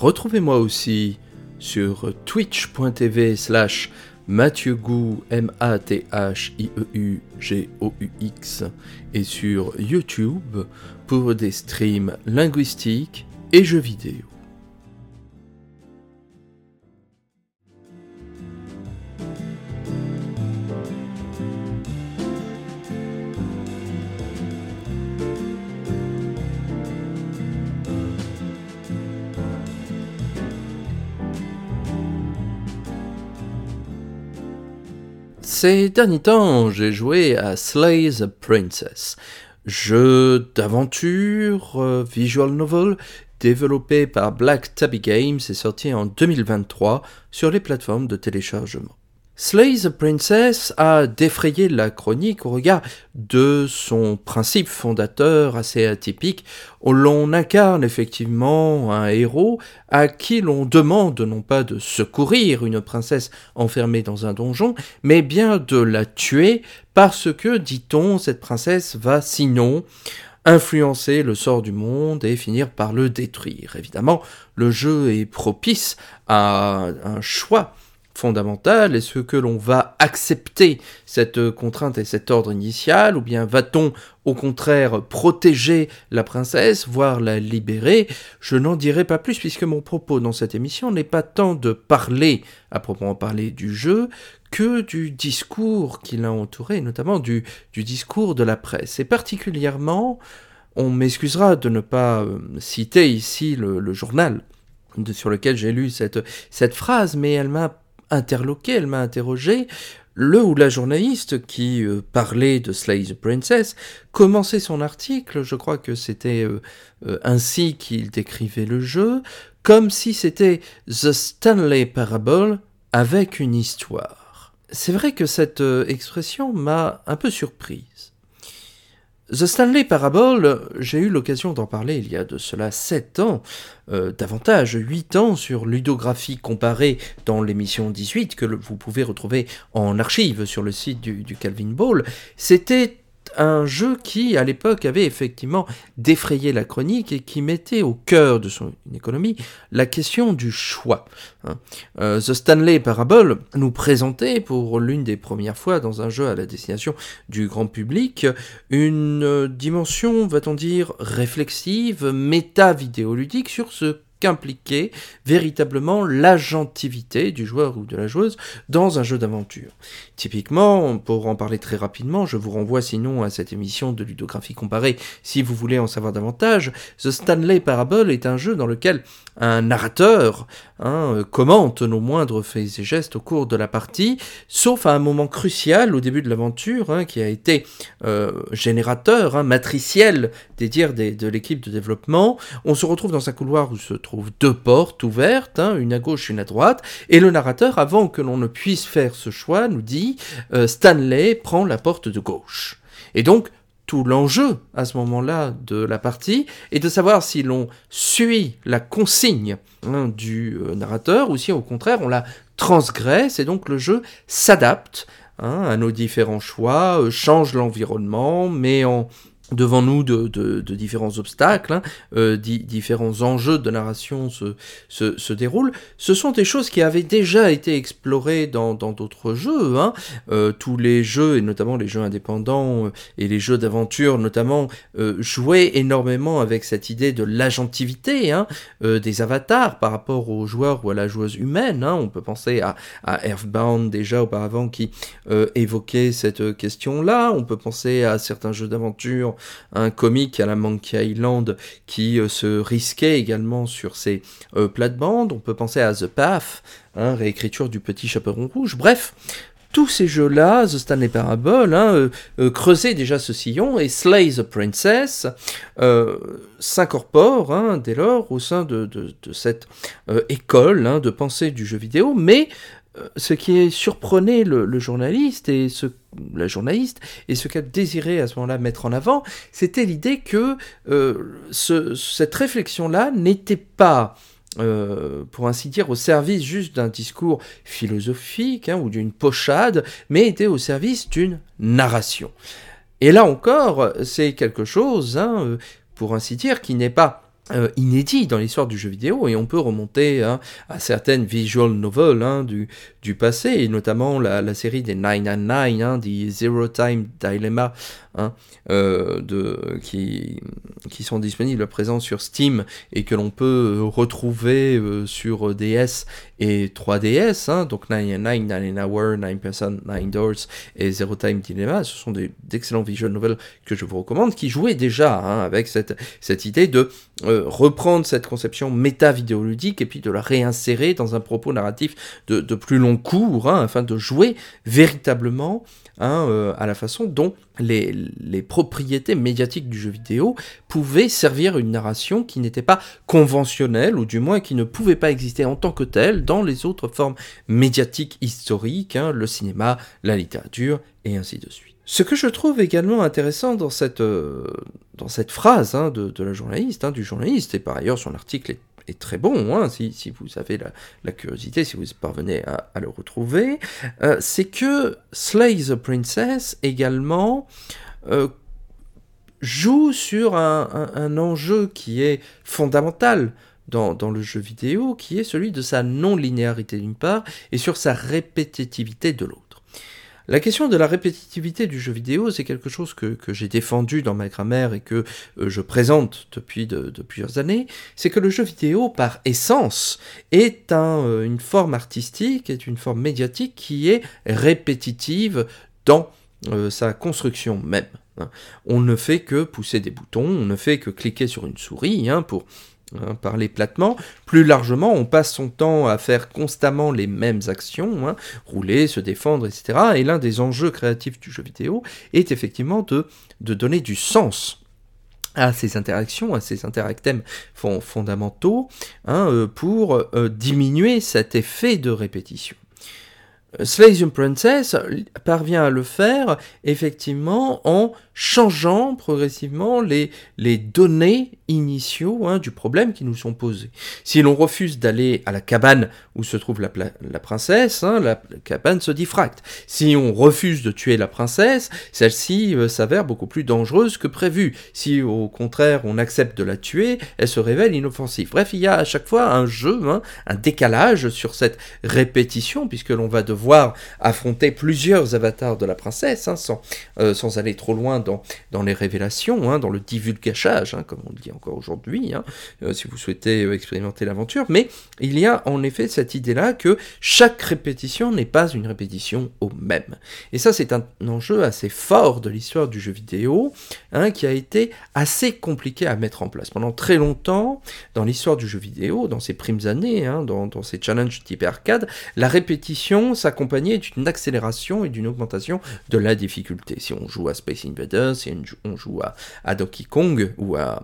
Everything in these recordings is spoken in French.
Retrouvez-moi aussi sur twitch.tv slash Mathieu M-A-T-H-I-E-U-G-O-U-X, et sur YouTube pour des streams linguistiques et jeux vidéo. Ces derniers temps, j'ai joué à Slay the Princess, jeu d'aventure, euh, visual novel, développé par Black Tabby Games et sorti en 2023 sur les plateformes de téléchargement. Slay the Princess a défrayé la chronique au regard de son principe fondateur assez atypique, l'on incarne effectivement un héros à qui l'on demande non pas de secourir une princesse enfermée dans un donjon, mais bien de la tuer parce que, dit-on, cette princesse va sinon influencer le sort du monde et finir par le détruire. Évidemment, le jeu est propice à un choix fondamentale Est-ce que l'on va accepter cette contrainte et cet ordre initial ou bien va-t-on au contraire protéger la princesse, voire la libérer? Je n'en dirai pas plus puisque mon propos dans cette émission n'est pas tant de parler à proprement parler du jeu que du discours qui l'a entouré, notamment du, discours de la presse. Et particulièrement, on m'excusera de ne pas euh, citer ici le, journal sur lequel j'ai lu cette phrase, mais elle m'a interloqué, elle m'a interrogé. Le ou la journaliste qui euh, parlait de Slay the Princess commençait son article, je crois que c'était euh, euh, ainsi qu'il décrivait le jeu, comme si c'était The Stanley Parable avec une histoire. C'est vrai que cette expression m'a un peu surprise. The Stanley Parable, j'ai eu l'occasion d'en parler il y a de cela 7 ans, euh, davantage 8 ans sur ludographie comparée dans l'émission 18 que vous pouvez retrouver en archive sur le site du, du Calvin Ball. C'était un jeu qui, à l'époque, avait effectivement défrayé la chronique et qui mettait au cœur de son économie la question du choix. Hein. Euh, The Stanley Parable nous présentait pour l'une des premières fois dans un jeu à la destination du grand public une dimension, va-t-on dire, réflexive, méta-vidéoludique sur ce qu'impliquait véritablement l'agentivité du joueur ou de la joueuse dans un jeu d'aventure. Typiquement, pour en parler très rapidement, je vous renvoie sinon à cette émission de ludographie comparée si vous voulez en savoir davantage. The Stanley Parable est un jeu dans lequel un narrateur hein, commente nos moindres faits et gestes au cours de la partie, sauf à un moment crucial au début de l'aventure hein, qui a été euh, générateur, hein, matriciel des dires de l'équipe de développement. On se retrouve dans un couloir où se trouve deux portes ouvertes, hein, une à gauche, une à droite, et le narrateur, avant que l'on ne puisse faire ce choix, nous dit euh, Stanley prend la porte de gauche. Et donc, tout l'enjeu à ce moment-là de la partie est de savoir si l'on suit la consigne hein, du euh, narrateur ou si au contraire on la transgresse et donc le jeu s'adapte hein, à nos différents choix, euh, change l'environnement, met en devant nous de, différents obstacles, hein, euh, différents enjeux de narration se, se, se, déroulent. Ce sont des choses qui avaient déjà été explorées dans d'autres jeux. Hein. Euh, tous les jeux, et notamment les jeux indépendants euh, et les jeux d'aventure notamment, jouaient énormément avec cette idée de l'agentivité hein, des avatars par rapport aux joueurs ou à la joueuse humaine. On peut penser à, à Earthbound déjà auparavant qui évoquait cette question-là. On peut penser à certains jeux d'aventure un comique à la Monkey Island qui euh, se risquait également sur ses euh, plates-bandes. On peut penser à The Path, hein, réécriture du Petit Chaperon Rouge. Bref, tous ces jeux-là, The Stanley Parable, hein, euh, creusaient déjà ce sillon et Slay the Princess s'incorpore hein, dès lors au sein de, cette école hein, de pensée du jeu vidéo, mais ce qui surprenait le, journaliste et ce, la journaliste et ce qu'elle désirait à ce moment-là mettre en avant, c'était l'idée que euh, cette réflexion-là n'était pas euh, pour ainsi dire, au service juste d'un discours philosophique hein, ou d'une pochade, mais était au service d'une narration. Et là encore, c'est quelque chose, hein, euh, pour ainsi dire, qui n'est pas euh, inédit dans l'histoire du jeu vidéo et on peut remonter hein, à certaines visual novels hein, du, passé et notamment la, série des 999 hein, des Zero Time Dilemma hein, euh, qui, sont disponibles à présent sur Steam et que l'on peut euh, retrouver euh, sur DS et 3DS hein, donc 999 9 Hour 9 Person 9 Doors et Zero Time Dilemma. Ce sont d'excellents visual novels que je vous recommande qui jouaient déjà avec cette, cette idée de euh, reprendre cette conception méta-vidéoludique et puis de la réinsérer dans un propos narratif de, plus long cours, hein, afin de jouer véritablement hein, euh, à la façon dont les, propriétés médiatiques du jeu vidéo pouvaient servir une narration qui n'était pas conventionnelle, ou du moins qui ne pouvait pas exister en tant que telle dans les autres formes médiatiques historiques, hein, le cinéma, la littérature, et ainsi de suite. Ce que je trouve également intéressant dans cette, euh, phrase hein, de, la journaliste, hein, du journaliste, et par ailleurs son article est, très bon, hein, si, vous avez la, curiosité, si vous parvenez à, le retrouver, euh, c'est que Slay the Princess également euh, joue sur un, enjeu qui est fondamental dans, le jeu vidéo, qui est celui de sa non-linéarité d'une part, et sur sa répétitivité de l'autre. La question de la répétitivité du jeu vidéo, c'est quelque chose que, j'ai défendu dans ma grammaire et que euh, je présente depuis de, plusieurs années, c'est que le jeu vidéo, par essence, est euh, une forme artistique, est une forme médiatique qui est répétitive dans euh, sa construction même. Hein. On ne fait que pousser des boutons, on ne fait que cliquer sur une souris hein, pour Hein, parler platement. Plus largement, on passe son temps à faire constamment les mêmes actions, hein, rouler, se défendre, etc. Et l'un des enjeux créatifs du jeu vidéo est effectivement de, donner du sens à ces interactions, à ces interactèmes fondamentaux, hein, euh, pour euh, diminuer cet effet de répétition. Slay Princess parvient à le faire effectivement en changeant progressivement les, les données initiaux hein, du problème qui nous sont posés. Si l'on refuse d'aller à la cabane où se trouve la, la princesse, hein, la, cabane se diffracte. Si on refuse de tuer la princesse, celle-ci euh, s'avère beaucoup plus dangereuse que prévu. Si au contraire on accepte de la tuer, elle se révèle inoffensive. Bref, il y a à chaque fois un jeu, hein, un décalage sur cette répétition, puisque l'on va devoir affronter plusieurs avatars de la princesse, sans, euh, sans aller trop loin dans, dans les révélations, dans le divulgachage, comme on dit encore aujourd'hui, hein, euh, si vous souhaitez euh, expérimenter l'aventure, mais il y a en effet cette idée-là que chaque répétition n'est pas une répétition au même. Et ça, c'est un enjeu assez fort de l'histoire du jeu vidéo, hein, qui a été assez compliqué à mettre en place. Pendant très longtemps, dans l'histoire du jeu vidéo, dans ces primes années, hein, dans, dans ces challenges type arcade, la répétition s'accompagnait d'une accélération et d'une augmentation de la difficulté. Si on joue à Space Invaders, si on joue à, Donkey Kong ou à,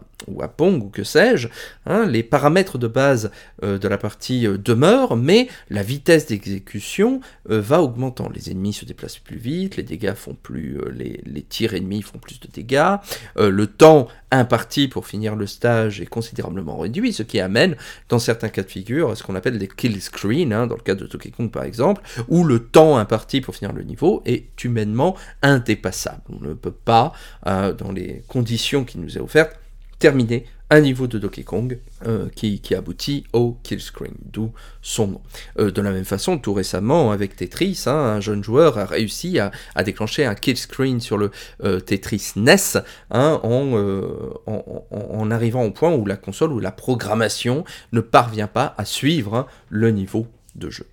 Pong ou que sais-je, hein, les paramètres de base euh, de la partie euh, demeurent, mais la vitesse d'exécution euh, va augmentant. Les ennemis se déplacent plus vite, les dégâts font plus, les, tirs ennemis font plus de dégâts, le temps imparti pour finir le stage est considérablement réduit, ce qui amène, dans certains cas de figure, à ce qu'on appelle des kill screens, hein, dans le cas de Donkey Kong par exemple, où le temps imparti pour finir le niveau est humainement indépassable. On ne peut pas, dans les conditions qui nous est offertes, terminer un niveau de Donkey Kong euh, qui, aboutit au kill screen, d'où son nom. Euh, de la même façon, tout récemment, avec Tetris, hein, un jeune joueur a réussi à, déclencher un kill screen sur le euh, Tetris NES hein, en, arrivant au point où la console ou la programmation ne parvient pas à suivre hein, le niveau de jeu.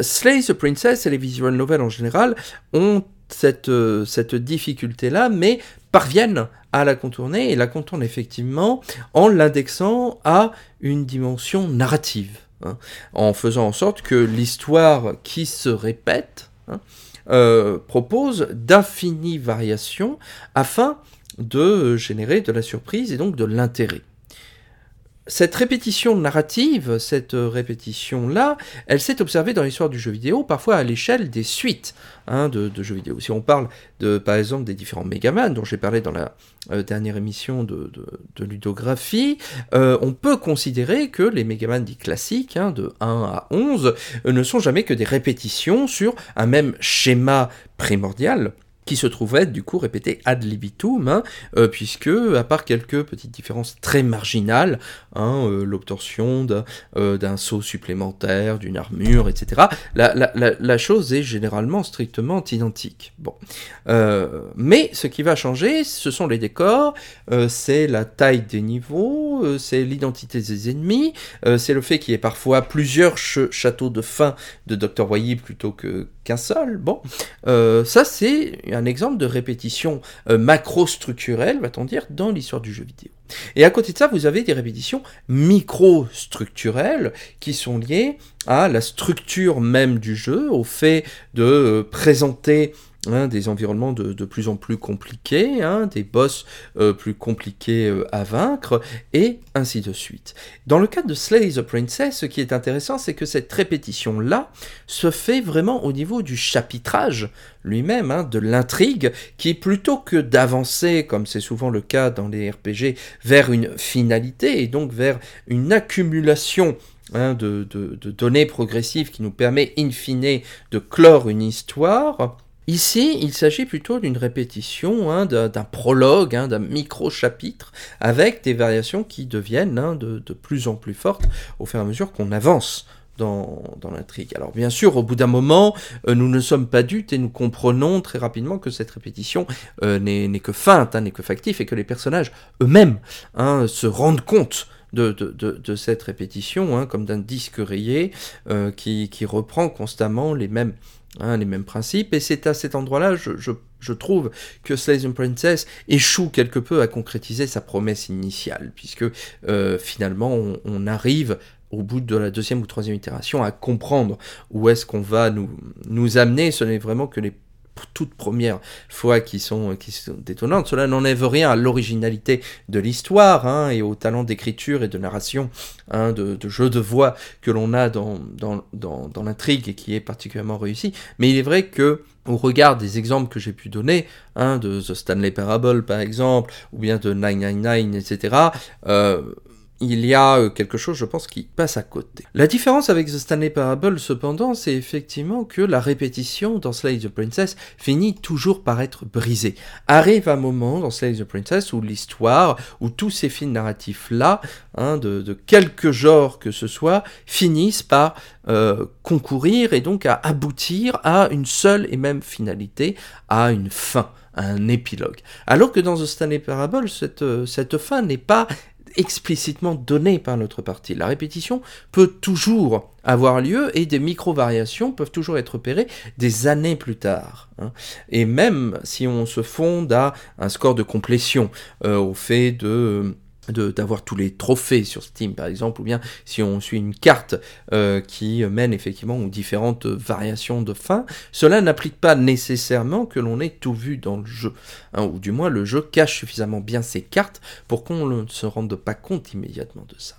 Slay the Princess et les visual novels en général ont cette, cette difficulté-là, mais parviennent à la contourner et la contournent effectivement en l'indexant à une dimension narrative, hein, en faisant en sorte que l'histoire qui se répète hein, euh, propose d'infinies variations afin de générer de la surprise et donc de l'intérêt cette répétition narrative, cette répétition-là, elle s'est observée dans l'histoire du jeu vidéo, parfois à l'échelle des suites hein, de, jeux vidéo. Si on parle, de, par exemple, des différents Megaman, dont j'ai parlé dans la euh, dernière émission de, ludographie, euh, on peut considérer que les Megaman dits classiques, hein, de 1 à 11, euh, ne sont jamais que des répétitions sur un même schéma primordial, qui se trouvait du coup répété ad libitum, hein, euh, puisque à part quelques petites différences très marginales, hein, euh, l'obtention euh, d'un saut supplémentaire, d'une armure, etc., la, la, la, chose est généralement strictement identique. Bon, mais ce qui va changer, ce sont les décors, c'est la taille des niveaux, c'est l'identité des ennemis, c'est le fait qu'il y ait parfois plusieurs châteaux de fin de Dr. Wily plutôt que qu'un seul. Bon, ça c'est un exemple de répétition euh, macro-structurelle, va-t-on dire, dans l'histoire du jeu vidéo. Et à côté de ça, vous avez des répétitions micro-structurelles qui sont liées à la structure même du jeu, au fait de euh, présenter Hein, des environnements de, plus en plus compliqués, hein, des boss euh, plus compliqués euh, à vaincre, et ainsi de suite. Dans le cas de Slay the Princess, ce qui est intéressant, c'est que cette répétition-là se fait vraiment au niveau du chapitrage lui-même, hein, de l'intrigue, qui plutôt que d'avancer, comme c'est souvent le cas dans les RPG, vers une finalité, et donc vers une accumulation de, de, données progressives qui nous permet in fine de clore une histoire, Ici, il s'agit plutôt d'une répétition, hein, d'un prologue, hein, d'un micro-chapitre, avec des variations qui deviennent hein, de, plus en plus fortes au fur et à mesure qu'on avance dans, l'intrigue. Alors bien sûr, au bout d'un moment, euh, nous ne sommes pas dupes et nous comprenons très rapidement que cette répétition euh, n'est que feinte, n'est que factif, et que les personnages eux-mêmes se rendent compte de, cette répétition, comme d'un disque rayé euh, qui, qui, reprend constamment les mêmes, Hein, les mêmes principes, et c'est à cet endroit-là, je, trouve que Slay Princess échoue quelque peu à concrétiser sa promesse initiale, puisque euh, finalement on, arrive au bout de la deuxième ou troisième itération à comprendre où est-ce qu'on va nous, nous amener, ce n'est vraiment que les toutes premières fois qui sont, qui sont détonnantes. Cela n'enlève rien à l'originalité de l'histoire hein, et au talent d'écriture et de narration, hein, de, jeu de voix que l'on a dans, l'intrigue et qui est particulièrement réussi. Mais il est vrai que au regard des exemples que j'ai pu donner, hein, de The Stanley Parable par exemple, ou bien de 999, etc., il y a euh, quelque chose, je pense, qui passe à côté. La différence avec The Stanley Parable, cependant, c'est effectivement que la répétition dans Slay the Princess finit toujours par être brisée. Arrive un moment dans Slay the Princess où l'histoire, où tous ces films narratifs-là, hein, de, de quelque genre que ce soit, finissent par euh, concourir et donc à aboutir à une seule et même finalité, à une fin un épilogue. Alors que dans The Stanley Parable, cette, euh, cette fin n'est pas explicitement donné par notre partie. La répétition peut toujours avoir lieu et des micro-variations peuvent toujours être opérées des années plus tard. Hein. Et même si on se fonde à un score de complétion, euh, au fait de d'avoir tous les trophées sur Steam par exemple, ou bien si on suit une carte euh, qui mène effectivement aux différentes variations de fin, cela n'applique pas nécessairement que l'on ait tout vu dans le jeu, hein, ou du moins le jeu cache suffisamment bien ses cartes pour qu'on ne se rende pas compte immédiatement de ça.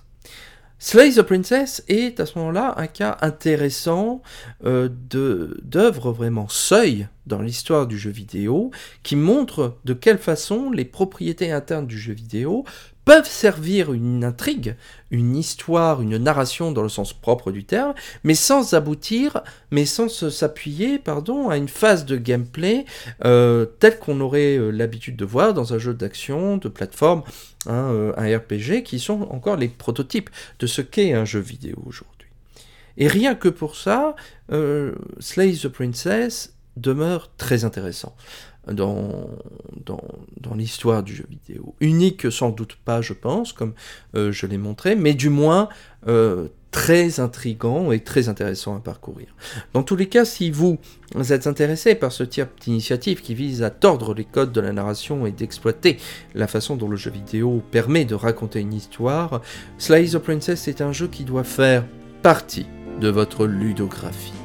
Slay the Princess est à ce moment-là un cas intéressant euh, d'œuvre vraiment seuil dans l'histoire du jeu vidéo qui montre de quelle façon les propriétés internes du jeu vidéo peuvent servir une intrigue, une histoire, une narration dans le sens propre du terme, mais sans aboutir, mais sans s'appuyer, pardon, à une phase de gameplay euh, telle qu'on aurait euh, l'habitude de voir dans un jeu d'action, de plateforme, hein, euh, un RPG, qui sont encore les prototypes de ce qu'est un jeu vidéo aujourd'hui. Et rien que pour ça, Slay the Princess demeure très intéressant dans, l'histoire du jeu vidéo. Unique sans doute pas, je pense, comme euh, je l'ai montré, mais du moins euh, très intrigant et très intéressant à parcourir. Dans tous les cas, si vous êtes intéressé par ce type d'initiative qui vise à tordre les codes de la narration et d'exploiter la façon dont le jeu vidéo permet de raconter une histoire, Slice the Princess est un jeu qui doit faire partie de votre ludographie.